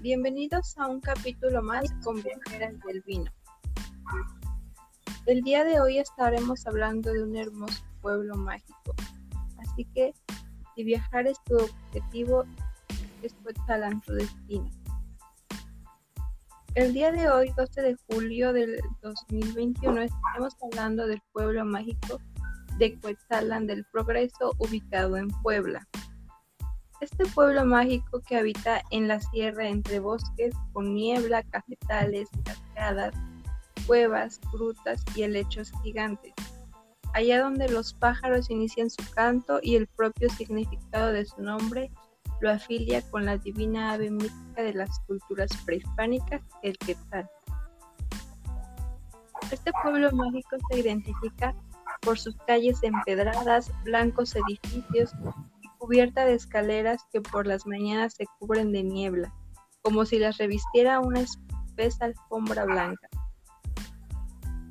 Bienvenidos a un capítulo más con Viajeras del Vino. El día de hoy estaremos hablando de un hermoso pueblo mágico. Así que si viajar es tu objetivo, es Cuetzalan tu destino. El día de hoy, 12 de julio del 2021, estaremos hablando del pueblo mágico de Cuetzalan del Progreso ubicado en Puebla. Este pueblo mágico que habita en la sierra entre bosques con niebla, cafetales, cascadas, cuevas, frutas y helechos gigantes. Allá donde los pájaros inician su canto y el propio significado de su nombre lo afilia con la divina ave mítica de las culturas prehispánicas, el quetzal. Este pueblo mágico se identifica por sus calles empedradas, blancos edificios cubierta de escaleras que por las mañanas se cubren de niebla, como si las revistiera una espesa alfombra blanca.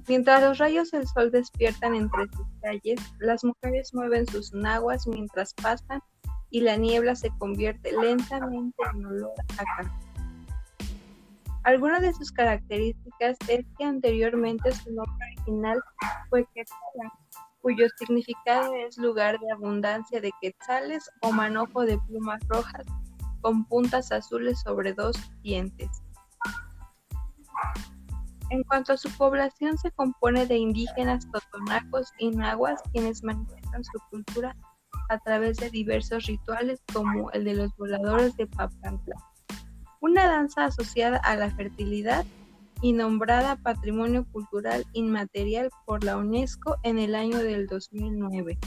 Mientras los rayos del sol despiertan entre sus calles, las mujeres mueven sus naguas mientras pasan y la niebla se convierte lentamente en olor a café. Alguna de sus características es que anteriormente su nombre original fue Quetzalá, cuyo significado es lugar de abundancia de quetzales o manojo de plumas rojas con puntas azules sobre dos dientes. En cuanto a su población, se compone de indígenas totonacos y nahuas quienes manifiestan su cultura a través de diversos rituales como el de los voladores de Papantla, una danza asociada a la fertilidad y nombrada Patrimonio Cultural Inmaterial por la UNESCO en el año del 2009.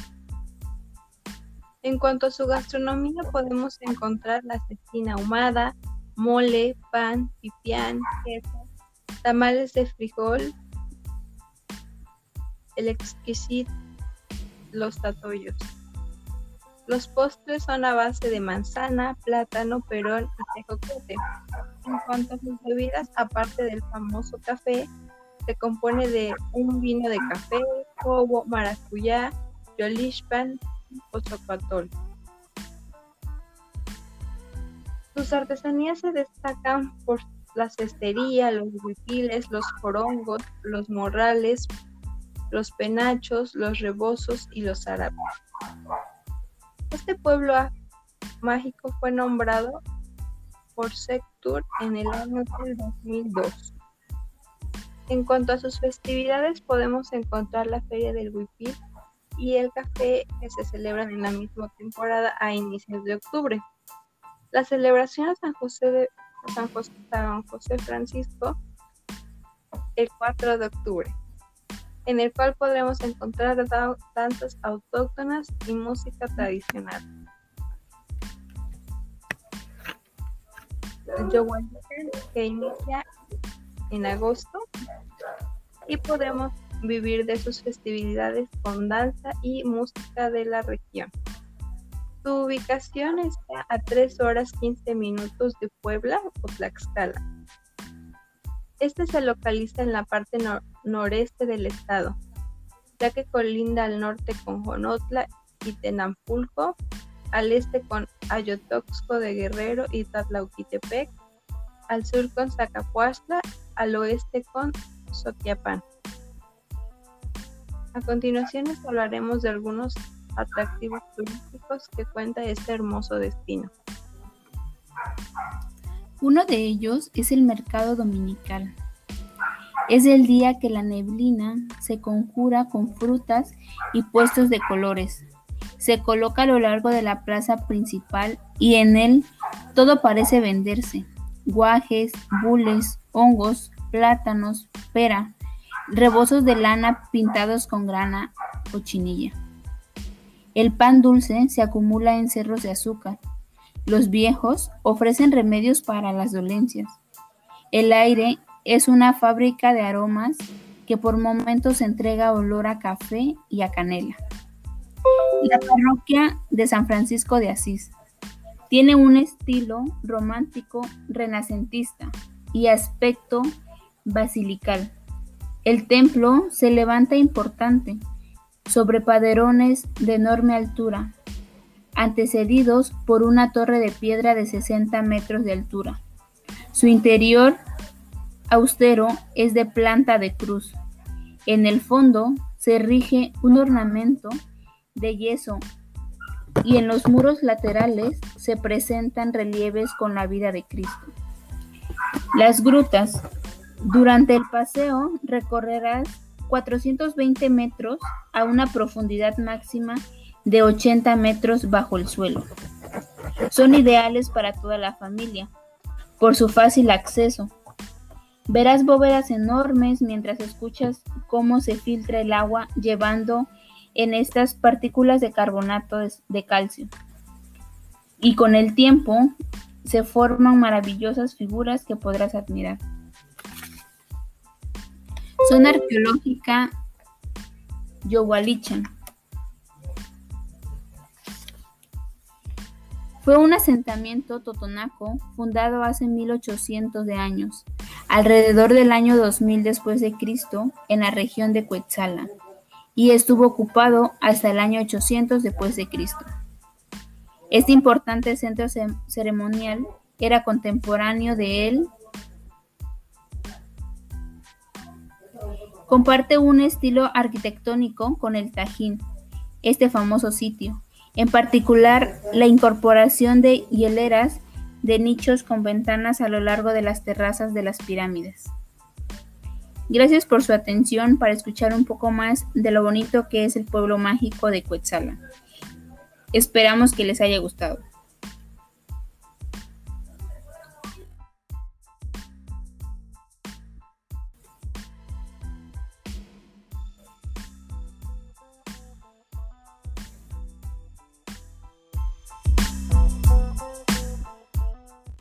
En cuanto a su gastronomía, podemos encontrar la cecina ahumada, mole, pan, pipián, queso, tamales de frijol, el exquisito, los tatoyos. Los postres son a base de manzana, plátano, perón y tejocote. En cuanto a sus bebidas, aparte del famoso café, se compone de un vino de café, cobo, maracuyá, yolishpan o chocatol. Sus artesanías se destacan por la cestería, los huipiles, los jorongos, los morrales, los penachos, los rebozos y los árabes. Este pueblo mágico fue nombrado por Sectur en el año del 2002. En cuanto a sus festividades, podemos encontrar la Feria del Huipil y el café que se celebran en la misma temporada a inicios de octubre. La celebración a San José, de, San José, San José Francisco el 4 de octubre en el cual podremos encontrar danzas autóctonas y música tradicional. Que inicia en agosto y podemos vivir de sus festividades con danza y música de la región. Su ubicación está a 3 horas 15 minutos de Puebla o Tlaxcala. Este se localiza en la parte noreste del estado, ya que colinda al norte con Jonotla y Tenampulco, al este con Ayotoxco de Guerrero y Tatlauquitepec, al sur con Zacapuastla, al oeste con Sotiapán. A continuación les hablaremos de algunos atractivos turísticos que cuenta este hermoso destino. Uno de ellos es el mercado dominical. Es el día que la neblina se conjura con frutas y puestos de colores. Se coloca a lo largo de la plaza principal y en él todo parece venderse. Guajes, bules, hongos, plátanos, pera, rebozos de lana pintados con grana o chinilla. El pan dulce se acumula en cerros de azúcar los viejos ofrecen remedios para las dolencias. El aire es una fábrica de aromas que por momentos entrega olor a café y a canela. La parroquia de San Francisco de Asís tiene un estilo romántico renacentista y aspecto basilical. El templo se levanta importante sobre paderones de enorme altura, antecedidos por una torre de piedra de 60 metros de altura, Su interior austero es de planta de cruz. En el fondo se rige un ornamento de yeso y en los muros laterales se presentan relieves con la vida de Cristo. Las grutas. Durante el paseo recorrerás 420 metros a una profundidad máxima de 80 metros bajo el suelo. Son ideales para toda la familia por su fácil acceso. Verás bóvedas enormes mientras escuchas cómo se filtra el agua llevando en estas partículas de carbonato de calcio. Y con el tiempo se forman maravillosas figuras que podrás admirar. Zona arqueológica Yowalichan. Fue un asentamiento totonaco fundado hace 1800 de años, alrededor del año 2000 después de Cristo, en la región de Cuetzala, y estuvo ocupado hasta el año 800 después de Cristo. Este importante centro ceremonial era contemporáneo de él. Comparte un estilo arquitectónico con el Tajín, este famoso sitio, en particular la incorporación de hieleras de nichos con ventanas a lo largo de las terrazas de las pirámides. Gracias por su atención para escuchar un poco más de lo bonito que es el pueblo mágico de Cuetzala. Esperamos que les haya gustado.